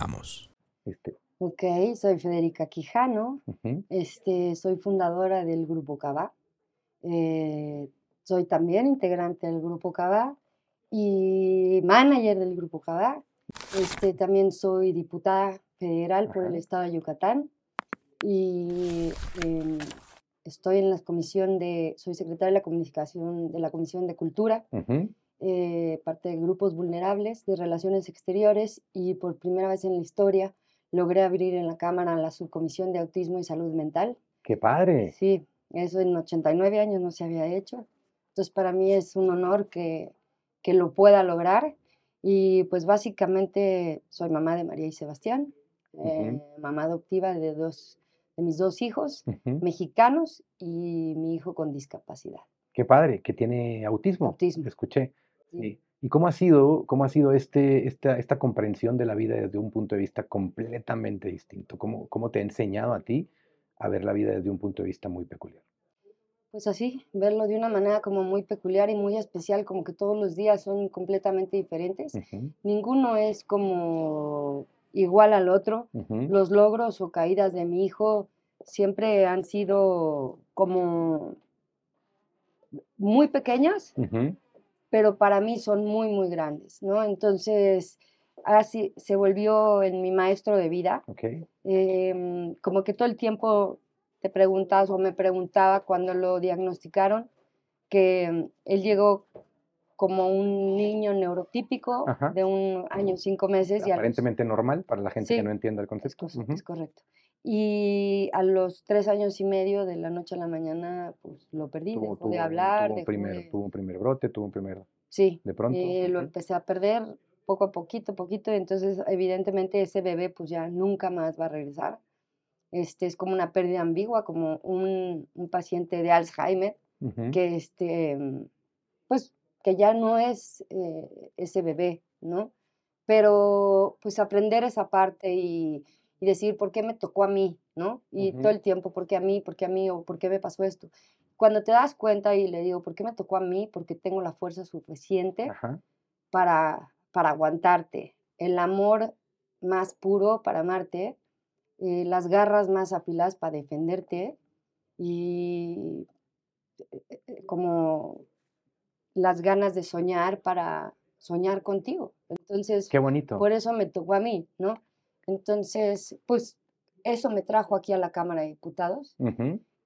Comenzamos. Este, Ok, soy Federica Quijano, este, soy fundadora del Grupo Cabá, eh, soy también integrante del Grupo Cabá y manager del Grupo Cabá. Este, también soy diputada federal por el Ajá. estado de Yucatán y em, estoy en la comisión de, soy secretaria de la comunicación de la Comisión de Cultura. Eh, parte de grupos vulnerables de relaciones exteriores y por primera vez en la historia logré abrir en la Cámara la subcomisión de autismo y salud mental. ¡Qué padre! Sí, eso en 89 años no se había hecho. Entonces para mí es un honor que, que lo pueda lograr y pues básicamente soy mamá de María y Sebastián, eh, mamá adoptiva de dos de mis dos hijos mexicanos y mi hijo con discapacidad. ¡Qué padre! Que tiene autismo. Autismo. Escuché. Sí. ¿Y cómo ha sido, cómo ha sido este, esta, esta comprensión de la vida desde un punto de vista completamente distinto? ¿Cómo, cómo te ha enseñado a ti a ver la vida desde un punto de vista muy peculiar? Pues así, verlo de una manera como muy peculiar y muy especial, como que todos los días son completamente diferentes. Ninguno es como igual al otro. Los logros o caídas de mi hijo siempre han sido como muy pequeñas. Pero para mí son muy, muy grandes, ¿no? Entonces, así se volvió en mi maestro de vida. Ok. em, como que todo el tiempo te preguntas o me preguntaba cuando lo diagnosticaron que mm, él llegó como un niño neurotípico Ajá. de un año cinco meses y a los- Aparentemente normal para la gente que Sí, no entienda el es, concepto. cor- Ujú. es correcto. Y a los tres años y medio de la noche a la mañana, pues lo perdí, Tuvo, dejó tuvo, de hablar, tuvo un primer, de... tuvo un primer brote, tuvo un primer... Sí, de pronto, eh, lo empecé a perder poco a poquito, poquito, entonces evidentemente ese bebé pues ya nunca más va a regresar. Este, es como una pérdida ambigua, como un, un paciente de Alzheimer, que este, mm, pues que ya no es eh, ese bebé, ¿no? Pero pues aprender esa parte y, y decir, ¿por qué me tocó a mí? ¿No? Y todo el tiempo, ¿por qué a mí? ¿Por qué a mí? ¿O por qué me pasó esto? Cuando te das cuenta y le digo, ¿por qué me tocó a mí? Porque tengo la fuerza suficiente Ajá. para, para aguantarte, el amor más puro para amarte, eh, las garras más afiladas para defenderte y eh, eh, eh, como las ganas de soñar para soñar contigo. Entonces, Qué bonito. por eso me tocó a mí, ¿no? Entonces, pues eso me trajo aquí a la Cámara de Diputados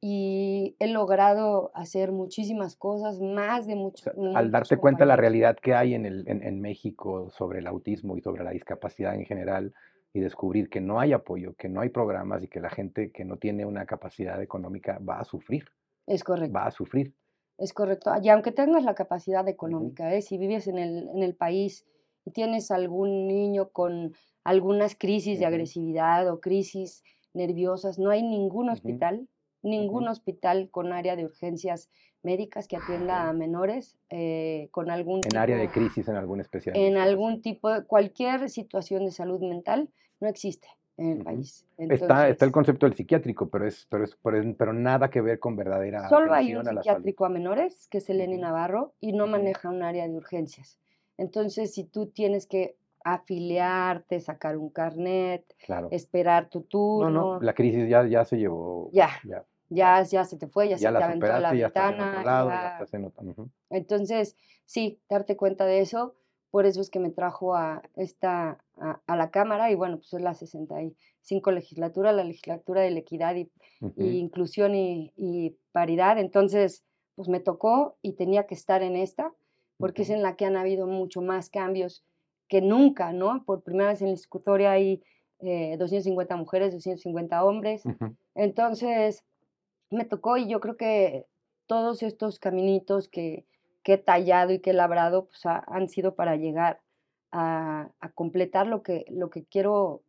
y he logrado hacer muchísimas cosas, más de O muchos. sea, al darte cuenta de la realidad que hay en, el, en, en México sobre el autismo y sobre la discapacidad en general y descubrir que no hay apoyo, que no hay programas y que la gente que no tiene una capacidad económica va a sufrir, Es correcto. va a sufrir. Es correcto. Y aunque tengas la capacidad económica, ¿eh? si vives en el, en el país tienes algún niño con algunas crisis de agresividad o crisis nerviosas, no hay ningún hospital, ningún hospital con área de urgencias médicas que atienda a Ok. menores eh, con algún En área de tipo, crisis en alguna especial en algún tipo, de cualquier situación de salud mental no existe en el país. Está, está el concepto del psiquiátrico, pero, es, pero, es, pero, es- pero nada que ver con verdadera Solo hay un a psiquiátrico a menores, que es el Eni Ujú, Navarro, y no maneja un área de urgencias. Entonces, si tú tienes que afiliarte, sacar un carnet, Claro. esperar tu No, no, turno, la crisis ya, ya se llevó, ya, ya, ya, ya se te fue, ya ya se te aventó la ventana, lado, ya ya. estás en otro. ujú. Entonces, sí, darte cuenta de eso, por eso es que me trajo a esta, a, a la Cámara, y bueno, pues es la 65 legislatura, la legislatura de la equidad y, inclusión y, y paridad. Entonces, pues me tocó y tenía que estar en esta, porque es en la que han habido mucho más cambios que nunca, ¿no? Por primera vez en la historia hay eh, 250 mujeres, 250 hombres. Entonces, me tocó y yo creo que todos estos caminitos que, que he tallado y que he labrado, pues ha- han sido para llegar a, a completar lo que, lo que quiero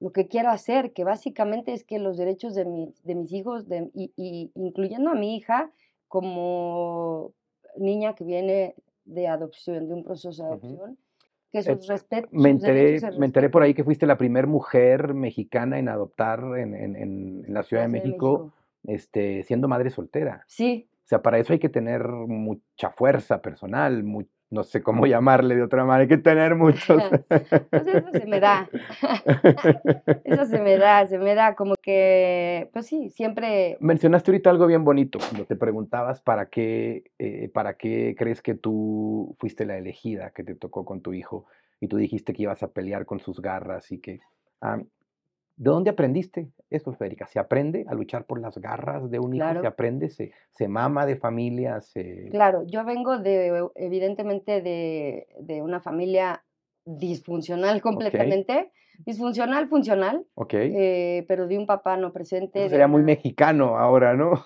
lo que quiero hacer, que básicamente es que los derechos de, mi- de mis hijos, de- y, y incluyendo a mi hija como niña que viene de adopción, de un proceso de adopción, que Eh, sus, respet- me, enteré, me enteré por ahí que fuiste la primera mujer mexicana en adoptar en, en- en- en la Ciudad de México, este, siendo madre soltera. Sí, O sea, para eso hay que tener mucha fuerza personal, no sé cómo llamarle de otra manera, hay que tener muchos. Pues eso se me da. Eso se me da, se me da como que, pues sí, siempre, Mencionaste ahorita algo bien bonito, cuando te preguntabas para qué, eh, para qué crees que tú fuiste la elegida que te tocó con tu hijo y tú dijiste que ibas a pelear con sus garras y que... ah, ¿De dónde aprendiste eso, Federica? ¿Se aprende a luchar por las garras de un hijo? ¿Se aprende? ¿Se, se mama de familia? ¿Se... claro, yo vengo de, evidentemente, de, de una familia disfuncional completamente, disfuncional, funcional, ok. eh, pero de un papá no presente, Eso sería muy mexicano ahora, ¿no?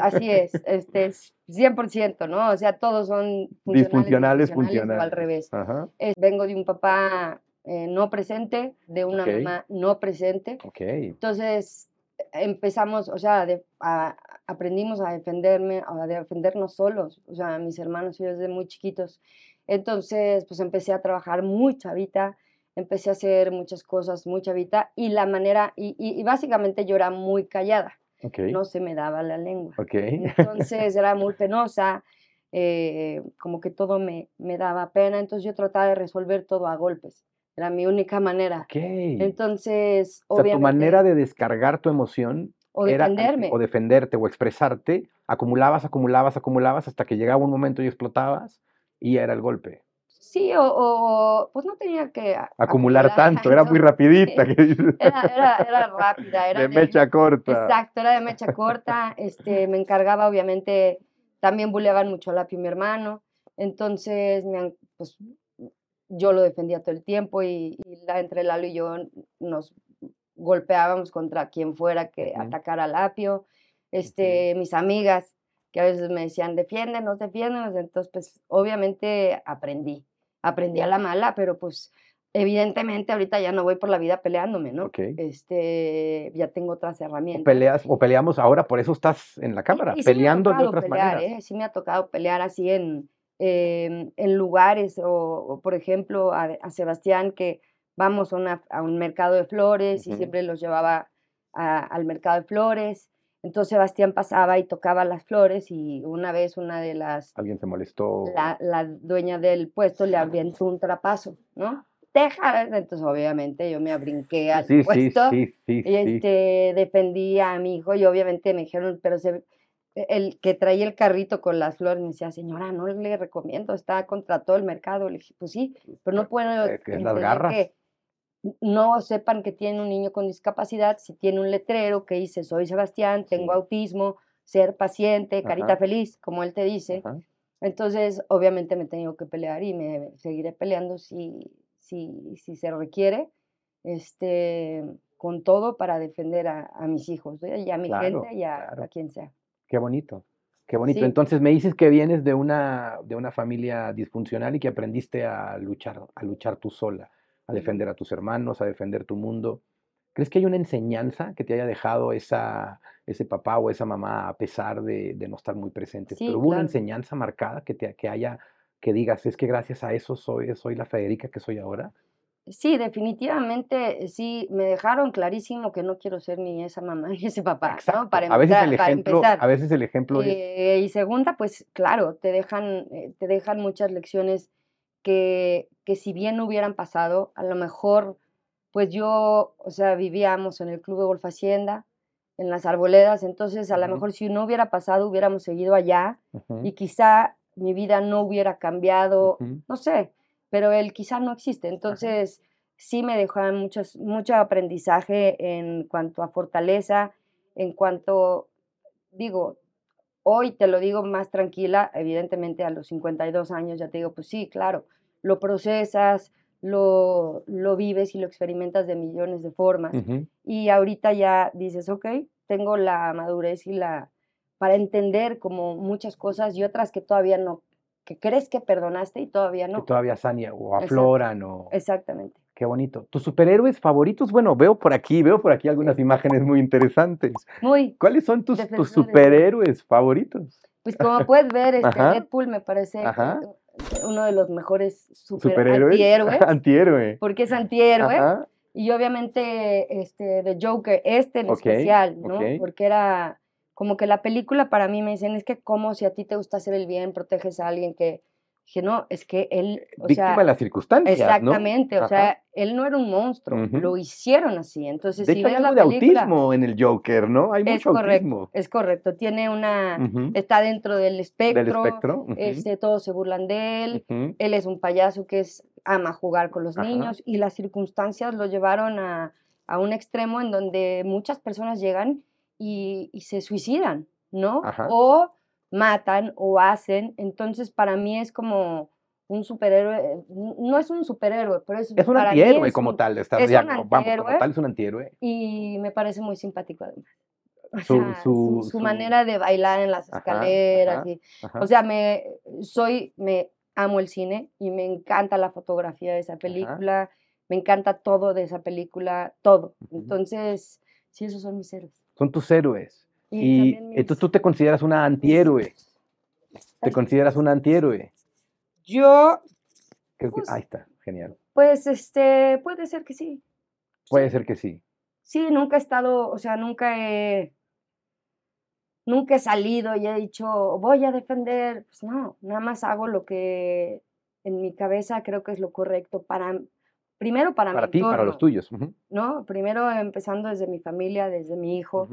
así es, este es 100%, ¿no? O sea, todos son funcionales, Disfuncionales, disfuncionales o al funcionales. revés. Ajá, vengo de un papá eh, no presente, de una mamá no presente. ok. Entonces empezamos, o sea, de- a- aprendimos a defenderme, a defendernos solos, o sea, mis hermanos y yo desde muy chiquitos. Entonces, pues empecé a trabajar muy chavita, empecé a hacer muchas cosas muy chavita y la manera, y, y- y básicamente yo era muy callada, Ok, no se me daba la lengua. ok. Entonces era muy penosa, eh, como que todo me, me daba pena, entonces yo trataba de resolver todo a golpes, era mi única manera. Ok. Entonces, O sea, tu manera de descargar tu emoción o era, defenderme. o defenderte o expresarte, acumulabas, acumulabas, acumulabas hasta que llegaba un momento y explotabas y era el golpe. Sí, o, o, pues no tenía que Acumular acumular tanto, era muy rapidita. Era, era, era rápida, era De de, mecha corta. exacto, era de mecha corta. Este, me encargaba, obviamente, también buleaban mucho a Lapio y mi hermano. Entonces, me, han- pues, yo lo defendía todo el tiempo y, y la, entre Lalo y yo nos golpeábamos contra quien fuera que atacara a Lapio. ujú. Este, mis amigas que a veces me decían, defiéndenos, defiéndenos. Entonces, pues, obviamente aprendí, aprendí a la mala, pero pues, evidentemente ahorita ya no voy por la vida peleándome, ¿no? Este, ya tengo otras O herramientas. peleas, o peleamos ahora, por eso estás en la cámara, y sí peleando de otras pelear, maneras. ¿eh? Sí me ha tocado pelear así en, em, en lugares, o, o, por ejemplo, a, a Sebastián, que vamos a, una- a un mercado de flores y Ujú. siempre los llevaba a- al mercado de flores. Entonces Sebastián pasaba y tocaba las flores y una vez una de las, Alguien se molestó. la, la dueña del puesto le aventó un trapazo, ¿no? Deja, entonces obviamente yo me brinqué al Sí, puesto sí, sí, y este, defendí a mi hijo y obviamente me dijeron, pero se, el que traía el carrito con las flores me decía, señora, no le recomiendo, está contra todo el mercado. Le dije, pues sí, pero no puedo Es que las garras. que no sepan que tiene un niño con discapacidad si tiene un letrero que dice, soy Sebastián, tengo Sí. autismo, ser paciente, carita Ajá. feliz, como él te dice. Ajá. Entonces, obviamente me he tenido que pelear y me seguiré peleando si, si, si se requiere, este, con todo para defender a, a mis hijos, y a mi Claro, gente y a, claro. a quien sea. Qué bonito, qué bonito. Sí, Entonces me dices que vienes de una, de una familia disfuncional y que aprendiste a luchar, a luchar tú sola, a defender a tus hermanos, a defender tu mundo. ¿Crees que hay una enseñanza que te haya dejado esa, ese papá o esa mamá a pesar de, de no estar muy presentes? Pero Sí, hubo una enseñanza marcada que te que haya, que digas, es que gracias a eso soy, soy la Federica que soy ahora. Sí, definitivamente, eh, sí, me dejaron clarísimo que no quiero ser ni esa mamá ni ese papá, ¿no? Para A veces el empezar, para ejemplo, a empezar. veces el ejemplo es, Eh, y segunda, pues claro, te dejan, eh, te dejan muchas lecciones que, que si bien no hubieran pasado, a lo mejor, pues yo, o sea, vivíamos en el Club de Golf Hacienda, en las arboledas, entonces a lo mejor si no hubiera pasado, hubiéramos seguido allá y quizá mi vida no hubiera cambiado, no sé, pero él quizá no existe. ajá. Entonces, sí me dejan muchos, mucho aprendizaje en cuanto a fortaleza, en cuanto, digo, hoy te lo digo más tranquila, evidentemente a los 52 años ya te digo, pues sí, claro, lo procesas, lo, lo vives y lo experimentas de millones de formas. Y ahorita ya dices, ok, tengo la madurez y la para entender como muchas cosas y otras que todavía no, que crees que perdonaste y todavía Que no. todavía sanean o Exacto, afloran o... exactamente. Qué bonito. ¿Tus superhéroes favoritos? Bueno, veo por aquí, veo por aquí algunas imágenes muy interesantes. Muy ¿Cuáles son tus, tus de, superhéroes favoritos? pues como puedes ver, este Ajá, Deadpool me parece ajá. uno de los mejores super ¿Superhéroes? antihéroes, Antihéroe. porque es antihéroe. Ajá. Y obviamente este The Joker, este en especial, ¿no? Porque era como que la película para mí me dicen, es que como si a ti te gusta hacer el bien, proteges a alguien que Dije, no, es que él, o Víctima sea, de las circunstancias, ¿no? exactamente, o Ajá. sea, él no era un monstruo, Ujú. lo hicieron así. Entonces, De si hecho, hay ves la algo de película, autismo en el Joker, ¿no? Hay mucho correcto, autismo. es correcto, tiene una, Ujú. está dentro del Del espectro, espectro. ujú, este, todos se burlan de él, él es un payaso que es, ama jugar con los niños y las circunstancias lo llevaron a, a un extremo en donde muchas personas llegan y, y se suicidan, ¿no? Ajá. O matan o hacen. Entonces, para mí es como un superhéroe, no es un superhéroe, pero es, Es un para mí antihéroe es como un- tal. Está, es ya, un vamos, como tal es un antihéroe. y me parece muy simpático además. O Su- sea, su, su- su su- manera de bailar en las escaleras. ajá, y- Ajá. o sea, me soy, me amo el cine y me encanta la fotografía de esa película, me encanta todo de esa película, todo. Entonces, sí, esos son mis héroes. Son tus héroes. Y, entonces tú te consideras una antihéroe. Te consideras una antihéroe. yo, Creo que, Pues- ahí está, genial. pues, este, puede ser que sí. Puede Sí. ser que sí. Sí, nunca he estado, o sea, nunca he, nunca he salido y he dicho, voy a defender. Pues no, nada más hago lo que en mi cabeza creo que es lo correcto para, primero para, Para mi ti, para los tuyos. ¿no? Primero empezando desde mi familia, desde mi hijo,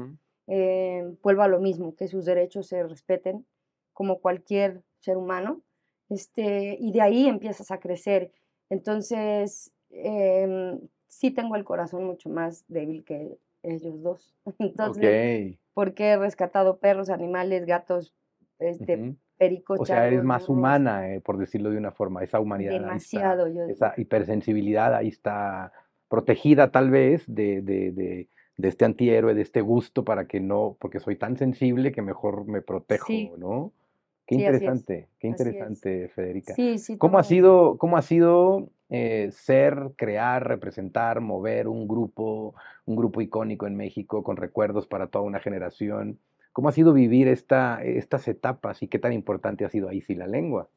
eh, vuelvo a lo mismo, que sus derechos se respeten como cualquier ser humano, este, y de ahí empiezas a crecer. Entonces, em, sí tengo el corazón mucho más débil que ellos dos. Entonces, porque he rescatado perros, animales, gatos, este. Pericos, O sea, eres changos, más humana, eh, por decirlo de una forma. Esa humanidad. ahí está, demasiado. Yo, esa hipersensibilidad ahí está protegida tal vez de, de, de, de este antihéroe, de este gusto para que no, porque soy tan sensible que mejor me protejo, Sí. ¿no? Qué Sí, interesante, qué interesante, Federica. sí, sí. ¿Cómo ha sido, cómo ha sido eh, ser, crear, representar, mover un grupo, un grupo icónico en México con recuerdos para toda una generación? ¿Cómo ha sido vivir esta, estas etapas y qué tan importante ha sido ahí sí la lengua?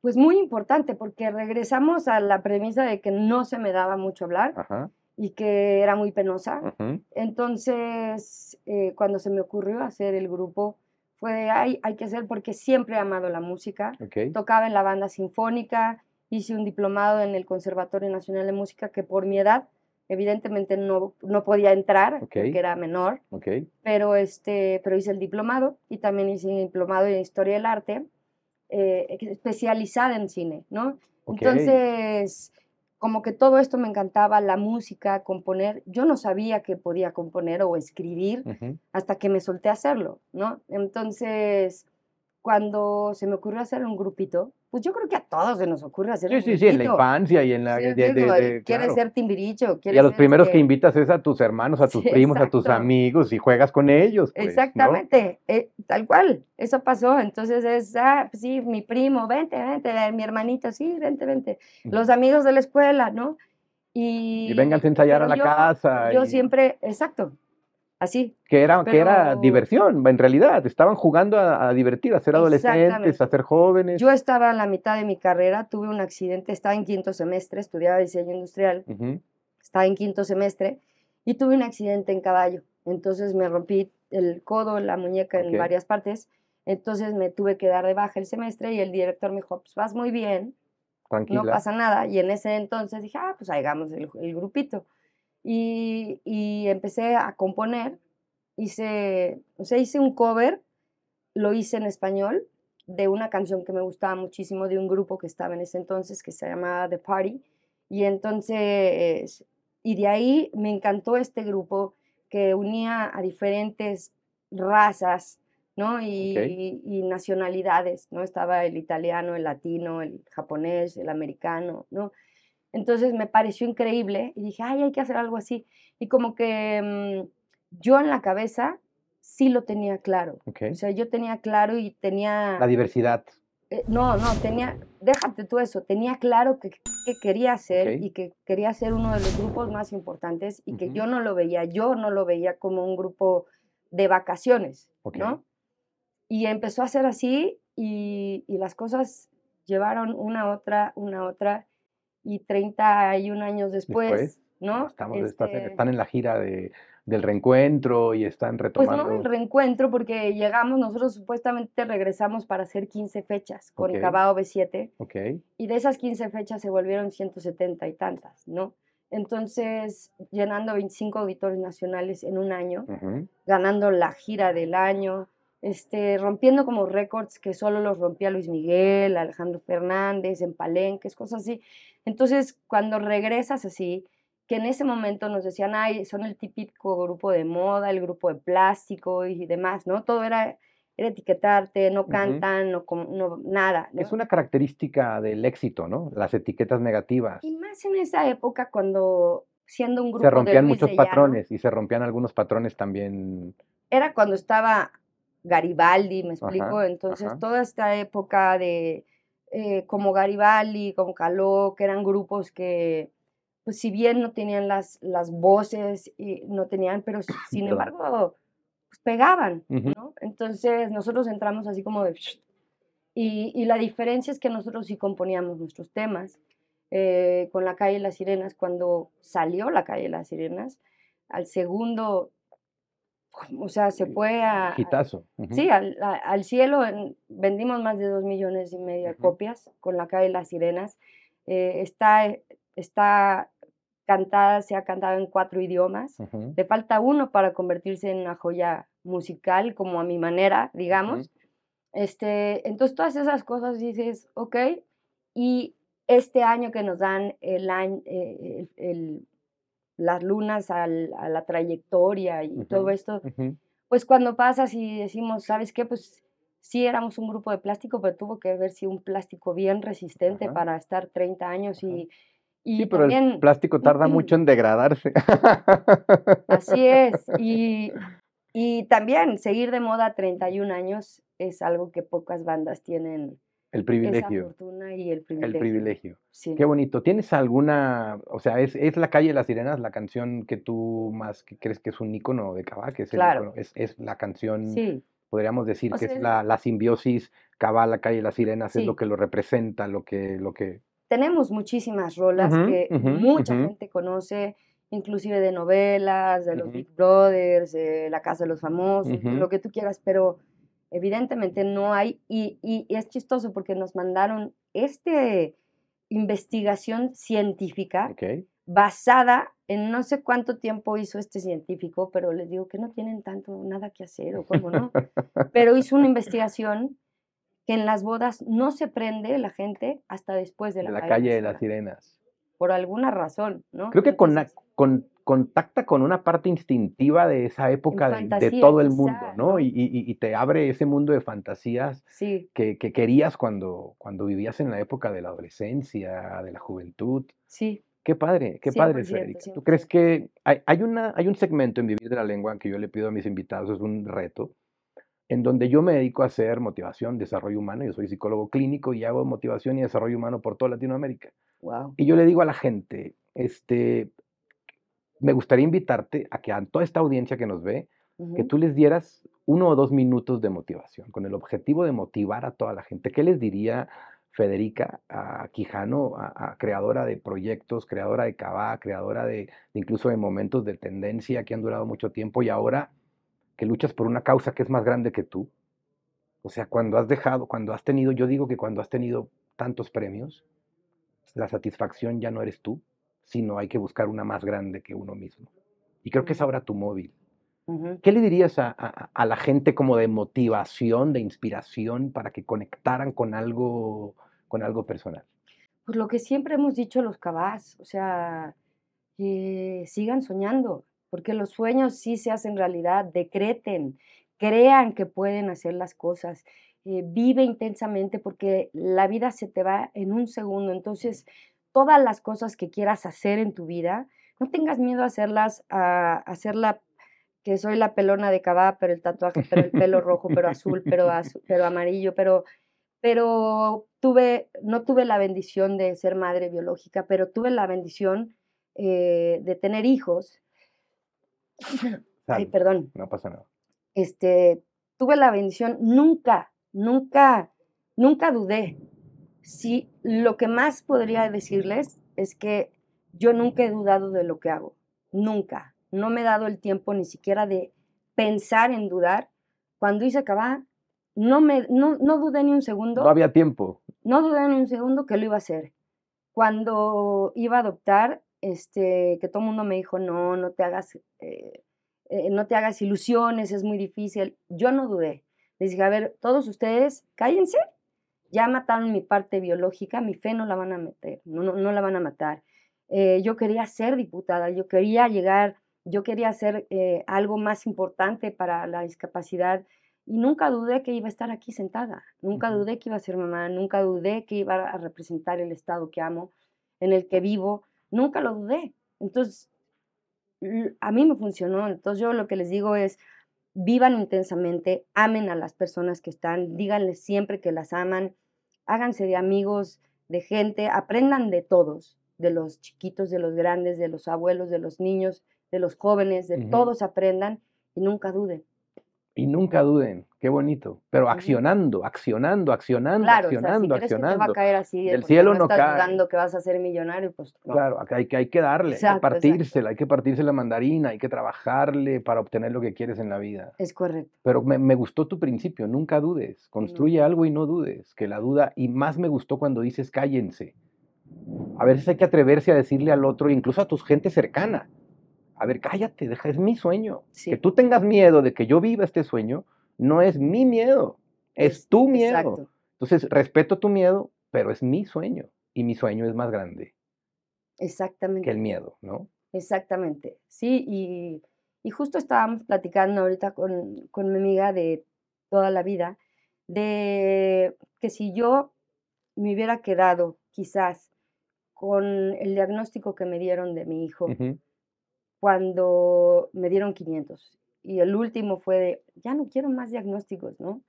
Pues muy importante, porque regresamos a la premisa de que no se me daba mucho hablar Ajá, y que era muy penosa. Entonces, eh, cuando se me ocurrió hacer el grupo, fue de, ay, hay que hacer porque siempre he amado la música. Tocaba en la banda sinfónica, hice un diplomado en el Conservatorio Nacional de Música que por mi edad, evidentemente no, no podía entrar porque era menor, ok, pero, este, pero hice el diplomado y también hice un diplomado en Historia del Arte, eh, especializada en cine, ¿no? Entonces, como que todo esto me encantaba, la música, componer. Yo no sabía que podía componer o escribir hasta que me solté a hacerlo, ¿no? Entonces, cuando se me ocurrió hacer un grupito, pues yo creo que a todos se nos ocurre hacer Sí, un sí, sí, en la infancia y en la... Sí, de- de- quieres claro. ser timbiricho, Y quieres a los ser, primeros que invitas es a tus hermanos, a tus Sí, primos, a tus amigos y juegas con ellos. pues, ¿no? Exactamente, eh, tal cual, eso pasó. Entonces es, ah, pues sí, mi primo, vente, vente, eh, mi hermanito, sí, vente, vente. Los amigos de la escuela, ¿no? Y, Y vénganse a ensayar a la yo- casa. Yo y- siempre, exacto, así. Que era, que era pero- diversión, en realidad. Estaban jugando a, a divertir, a ser adolescentes, a ser jóvenes. Yo estaba en la mitad de mi carrera, tuve un accidente, estaba en quinto semestre, estudiaba diseño industrial, estaba en quinto semestre y tuve un accidente en caballo. Entonces me rompí el codo, la muñeca en varias partes. Entonces me tuve que dar de baja el semestre y el director me dijo, pues vas muy bien, Tranquila. no pasa nada. Y en ese entonces dije, ah, pues hagamos el, el grupito. Y, y empecé a componer, hice, o sea, hice un cover, lo hice en español, de una canción que me gustaba muchísimo de un grupo que estaba en ese entonces que se llamaba The Party. Y entonces, y de ahí me encantó este grupo que unía a diferentes razas, ¿no? Y- y nacionalidades, ¿no? Estaba el italiano, el latino, el japonés, el americano, ¿no? Entonces me pareció increíble y dije, ay, hay que hacer algo así. Y como que mm, yo en la cabeza sí lo tenía claro. Ok. O sea, yo tenía claro y tenía... La diversidad. Eh, no, no, tenía, déjate tú eso, tenía claro que, que quería hacer y que quería ser uno de los grupos más importantes y que yo no lo veía, yo no lo veía como un grupo de vacaciones. ¿no? Y empezó a ser así y, y las cosas llevaron una a otra, una a otra y 31 años después, Después. ¿no? Estamos, Este, están en la gira de, del reencuentro y están Pues retomando. no, el reencuentro, porque llegamos, nosotros supuestamente regresamos para hacer 15 fechas con Ok. Cabao B7, Ok, y de esas 15 fechas se volvieron 170 y tantas, ¿no? Entonces, llenando 25 auditorios nacionales en un año, ganando la gira del año, este, rompiendo como récords que solo los rompía Luis Miguel, Alejandro Fernández, en Palenques, cosas así. Entonces, cuando regresas así, que en ese momento nos decían, ay, son el típico grupo de moda, el grupo de plástico y demás, ¿no? Todo era, era etiquetarte, no cantan, no, com- no nada, Es ¿no? una característica del éxito, ¿no? Las etiquetas negativas. Y más en esa época cuando siendo un grupo Se de rompían Luis muchos de patrones y se rompían algunos patrones también. era cuando estaba Garibaldi, me explico, Ajá, entonces ajá. toda esta época de eh, como Garibaldi, como Caló, que eran grupos que, pues si bien no tenían las, las voces, y no tenían, pero sin embargo, pues pegaban. ¿no? Entonces nosotros entramos así como de... Y, y la diferencia es que nosotros sí componíamos nuestros temas eh, con La calle de las sirenas, cuando salió La calle de las sirenas, al segundo, o sea, se fue a... a- Hitazo. ujú. Sí, al, a- al cielo en- vendimos más de dos millones y medio de Ujú. copias con la calle Las Sirenas. Eh, está, eh, está cantada, se ha cantado en cuatro idiomas. Ujú, Le falta uno para convertirse en una joya musical, como a mi manera, digamos. Este, entonces, todas esas cosas dices, ok, y este año que nos dan el año, eh, el- el- las lunas al- a la trayectoria y todo esto, pues cuando pasas y decimos, ¿sabes qué? Pues sí éramos un grupo de plástico, pero tuvo que haber sido un plástico bien resistente Ajá. para estar 30 años y, y Sí, pero el también, plástico tarda mucho en degradarse. así es, y, y también seguir de moda 31 años es algo que pocas bandas tienen El esa privilegio. fortuna y el El privilegio. Sí. Qué bonito. ¿Tienes alguna, o sea, es, es La calle de las sirenas la canción que tú más que crees que es un ícono de que es Claro. es, es la canción, Sí, podríamos decir O que sea, es la, la simbiosis Cabá, La calle de las sirenas, es lo que lo representa, lo que, lo que... tenemos muchísimas rolas que mucha gente conoce, inclusive de novelas, de los. Big Brothers, de La Casa de los Famosos, lo que tú quieras, pero evidentemente no hay, y, y- y es chistoso porque nos mandaron este investigación científica basada en no sé cuánto tiempo hizo este científico, pero les digo que no tienen tanto nada que hacer o cómo no, pero hizo una investigación que en las bodas no se prende la gente hasta después de De la, la calle de las sirenas. Por alguna razón, ¿no? Creo que con- contacta con una parte instintiva de esa época de, todo el mundo, ¿no? Y, y- y te abre ese mundo de fantasías sí, que, que querías cuando, cuando vivías en la época de la adolescencia, de la juventud. sí, Qué padre, qué padre, 100%, Federica. ¿Tú crees 100%. que hay, hay una, hay un segmento en Vivir de la Lengua que yo le pido a mis invitados, es un reto, en donde yo me dedico a hacer motivación, desarrollo humano, yo soy psicólogo clínico y hago motivación y desarrollo humano por toda Latinoamérica. wow. Y yo le digo a la gente, este, me gustaría invitarte a que a toda esta audiencia que nos ve, que tú les dieras uno o dos minutos de motivación, con el objetivo de motivar a toda la gente. ¿Qué les diría Federica a Quijano, a, a creadora de proyectos, creadora de Cabá, creadora de, de incluso de momentos de tendencia que han durado mucho tiempo y ahora que luchas por una causa que es más grande que tú? O sea, cuando has dejado, cuando has tenido, yo digo que cuando has tenido tantos premios, la satisfacción ya no eres tú, sino hay que buscar una más grande que uno mismo. Y creo que es ahora tu móvil. ¿Qué le dirías a, a- a la gente como de motivación, de inspiración, para que conectaran con algo, con algo personal? Pues lo que siempre hemos dicho los cabás, o sea, que sigan soñando, porque los sueños sí se hacen realidad, decreten, crean que pueden hacer las cosas, eh, vive intensamente porque la vida se te va en un segundo, entonces todas las cosas que quieras hacer en tu vida, no tengas miedo a hacerlas, a hacerla que soy la pelona de Cabá, pero el tatuaje, pero el pelo rojo, pero azul, pero, azu- pero amarillo, pero, pero tuve, no tuve la bendición de ser madre biológica, pero tuve la bendición eh, de tener hijos. Ay, perdón. no pasa nada. Este, tuve la bendición, nunca, nunca, nunca dudé. Sí, lo que más podría decirles es que yo nunca he dudado de lo que hago, nunca. No me he dado el tiempo ni siquiera de pensar en dudar. Cuando hice acabar, no, me, no, no dudé ni un segundo. No había tiempo. No dudé ni un segundo que lo iba a hacer. Cuando iba a adoptar, este, que todo el mundo me dijo, no, no te hagas, eh, eh, no te hagas ilusiones, es muy difícil. Yo no dudé. Les dije, a ver, todos ustedes, cállense. Ya mataron mi parte biológica, mi fe no la van a meter, no, no, la van a matar. Eh, yo quería ser diputada, yo quería llegar, yo quería hacer algo más importante para la discapacidad y nunca dudé que iba a estar aquí sentada, nunca dudé que iba a ser mamá, nunca dudé que iba a representar el Estado que amo, en el que vivo, nunca lo dudé. Entonces, a mí me funcionó. Entonces yo lo que les digo es, vivan intensamente, amen a las personas que están, díganles siempre que las aman, háganse de amigos, de gente, aprendan de todos, de los chiquitos, de los grandes, de los abuelos, de los niños, de los jóvenes, de todos aprendan y nunca duden. Y nunca duden, qué bonito. Pero accionando, accionando, accionando, accionando, accionando. va a caer así, el cielo no, estás cae. dudando que vas a ser millonario, pues Claro, hay que, hay que darle, hay que partírsela, hay que partirse la mandarina, hay que trabajarle para obtener lo que quieres en la vida. Es correcto. Pero me, gustó tu principio, nunca dudes, construye algo y no dudes, que la duda, y más me gustó cuando dices cállense. A veces hay que atreverse a decirle al otro, incluso a tus gente cercana, a ver, cállate, deja, es mi sueño. Que tú tengas miedo de que yo viva este sueño, no es mi miedo, es, tu miedo. Entonces, respeto tu miedo, pero es mi sueño y mi sueño es más grande. Exactamente. Que el miedo, ¿no? Exactamente, sí, y, y justo estábamos platicando ahorita con, con mi amiga de toda la vida, de que si yo me hubiera quedado quizás con el diagnóstico que me dieron de mi hijo, cuando me dieron 500. Y el último fue de, ya no quiero más diagnósticos, ¿no?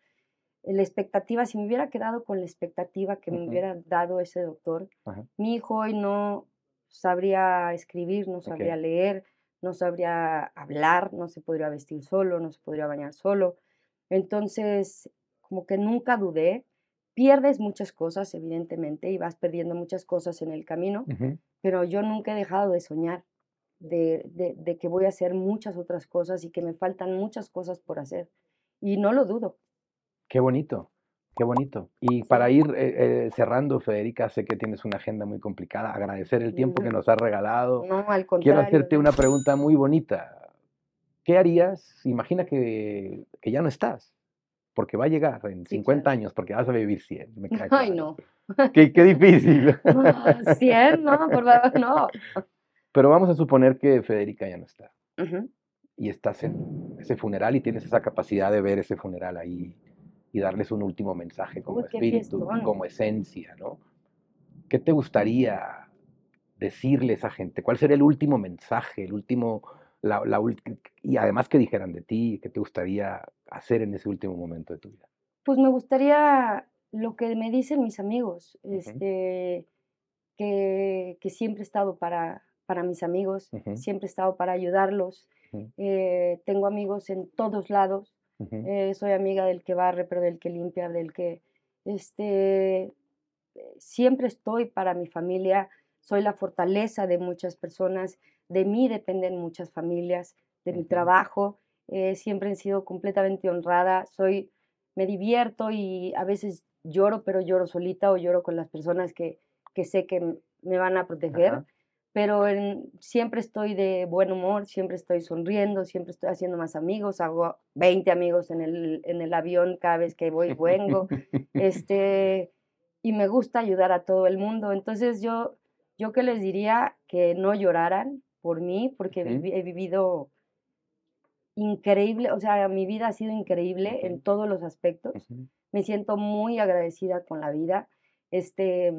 La expectativa, si me hubiera quedado con la expectativa que me hubiera dado ese doctor, mi hijo hoy no sabría escribir, no sabría leer, no sabría hablar, no se podría vestir solo, no se podría bañar solo. Entonces, como que nunca dudé. Pierdes muchas cosas, evidentemente, y vas perdiendo muchas cosas en el camino, pero yo nunca he dejado de soñar de, que voy a hacer muchas otras cosas y que me faltan muchas cosas por hacer. Y no lo dudo. Qué bonito, qué bonito. Y para ir eh, eh, cerrando, Federica, sé que tienes una agenda muy complicada. Agradecer el tiempo que nos has regalado. No, al contrario. Quiero hacerte una pregunta muy bonita. ¿Qué harías? Imagina que, ya no estás, porque va a llegar en 50 años, porque vas a vivir 100. Ay, no. Qué, qué difícil. 100, no, por favor, no. Pero vamos a suponer que Federica ya no está. Y estás en ese funeral y tienes esa capacidad de ver ese funeral ahí y darles un último mensaje como espíritu, como esencia, ¿no? ¿Qué te gustaría decirle a esa gente? ¿Cuál sería el último mensaje, el último, la, y además que dijeran de ti, qué te gustaría hacer en ese último momento de tu vida? Pues me gustaría lo que me dicen mis amigos, este, que, que siempre he estado para, para mis amigos, siempre he estado para ayudarlos. Eh, tengo amigos en todos lados. Eh, soy amiga del que barre, pero del que limpia, del que... Este, siempre estoy para mi familia, soy la fortaleza de muchas personas, de mí dependen muchas familias, de mi trabajo, eh, siempre he sido completamente honrada, soy, me divierto y a veces lloro, pero lloro solita o lloro con las personas que, que sé que me van a proteger pero siempre estoy de buen humor, siempre estoy sonriendo, siempre estoy haciendo más amigos, hago 20 amigos en el, en el avión cada vez que voy y vengo, este, y me gusta ayudar a todo el mundo. Entonces yo, yo que les diría que no lloraran por mí, porque he vivido increíble, o sea, mi vida ha sido increíble en todos los aspectos. Me siento muy agradecida con la vida. Este,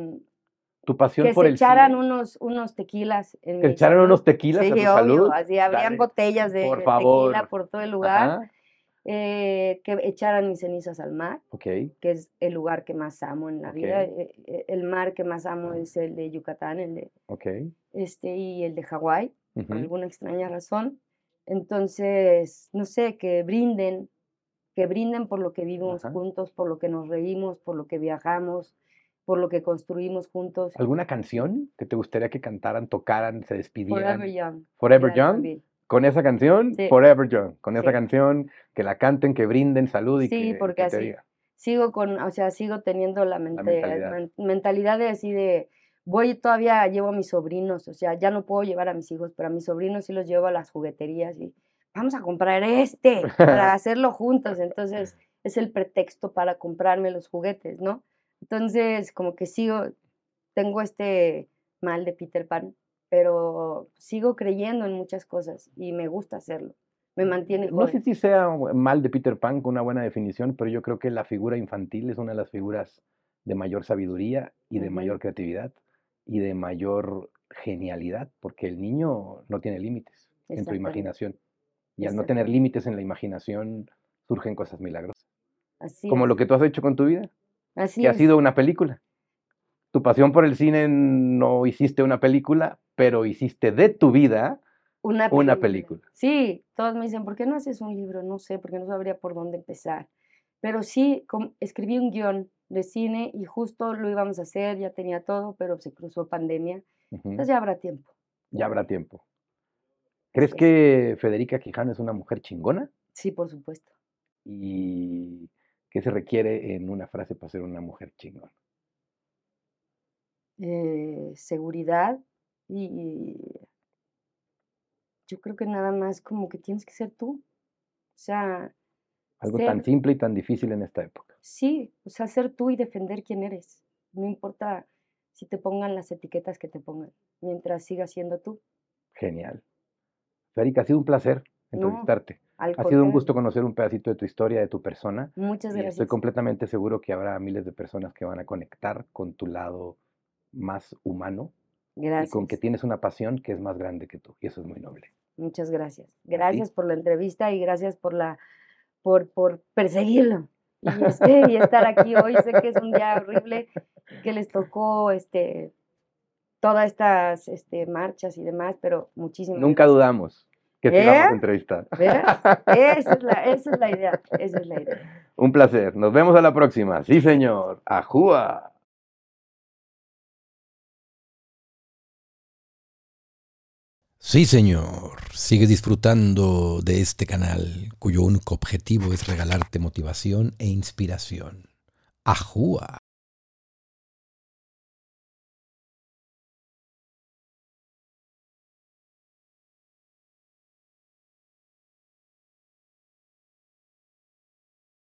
tu pasión que por se el echaran unos, unos tequilas. En que echaran unos tequilas a tu salud. Así, habrían botellas de, tequila por todo el lugar. Eh, que echaran mis cenizas al mar, okay. que es el lugar que más amo en la vida. Eh, eh, el mar que más amo es el de Yucatán, el de, okay. este, y el de Hawái, por alguna extraña razón. Entonces, no sé, que brinden, que brinden por lo que vivimos juntos, por lo que nos reímos, por lo que viajamos, por lo que construimos juntos. ¿Alguna canción que te gustaría que cantaran, tocaran, se despidieran? Forever Young. Forever Young. Con esa canción, Sí. Forever Young. Con esa canción, que la canten, que brinden salud y Sí, que, porque que te así- diga. Sigo con, o sea, sigo teniendo la, mente- mentalidad. men- mentalidad de así de, voy todavía llevo a mis sobrinos, o sea, ya no puedo llevar a mis hijos, pero a mis sobrinos sí los llevo a las jugueterías y vamos a comprar este para hacerlo juntos. Entonces, es el pretexto para comprarme los juguetes, ¿no? Entonces, como que sigo, tengo este mal de Peter Pan, pero sigo creyendo en muchas cosas y me gusta hacerlo. Me mantiene No sé joven. si sea mal de Peter Pan con una buena definición, pero yo creo que la figura infantil es una de las figuras de mayor sabiduría y de mayor creatividad y de mayor genialidad, porque el niño no tiene límites en su imaginación. Y al no tener límites en la imaginación, surgen cosas milagrosas. Así Como es, lo que tú has hecho con tu vida, así que ha sido una película. Tu pasión por el cine no hiciste una película, pero hiciste de tu vida Una una película. Sí, todos me dicen, ¿por qué no haces un libro? No sé, porque no sabría por dónde empezar. Pero sí, com- escribí un guion de cine y justo lo íbamos a hacer, ya tenía todo, pero se cruzó pandemia. Entonces ya habrá tiempo. Ya habrá tiempo. ¿Crees que Federica Quijano es una mujer chingona? Sí, por supuesto. ¿Y qué se requiere en una frase para ser una mujer chingona? Eh, seguridad y yo creo que nada más como que tienes que ser tú. O sea, Algo tan simple y tan difícil en esta época. sí, o sea, ser tú y defender quién eres. No importa si te pongan las etiquetas que te pongan, mientras sigas siendo tú. Genial. Federica, ha sido un placer No, entrevistarte. Al Ha sido un gusto conocer un pedacito de tu historia, de tu persona. Muchas Y estoy gracias. completamente seguro que habrá miles de personas que van a conectar con tu lado más humano y con que Gracias. tienes una pasión que es más grande que tú. Y eso es muy noble. Muchas gracias. Gracias por la entrevista y gracias por la por, por perseguirlo. Y, este, y estar aquí hoy. Sé que es un día horrible que les tocó este todas estas este, marchas y demás, pero muchísimas Nunca gracias. dudamos que te íbamos a ¿Eh? entrevistar. ¿Ves? Esa es la, esa es la idea. Esa es la idea. Un placer. Nos vemos a la próxima. Sí, señor. Ajúa. Sí, señor. Sigue disfrutando de este canal cuyo único objetivo es regalarte motivación e inspiración. Ajúa.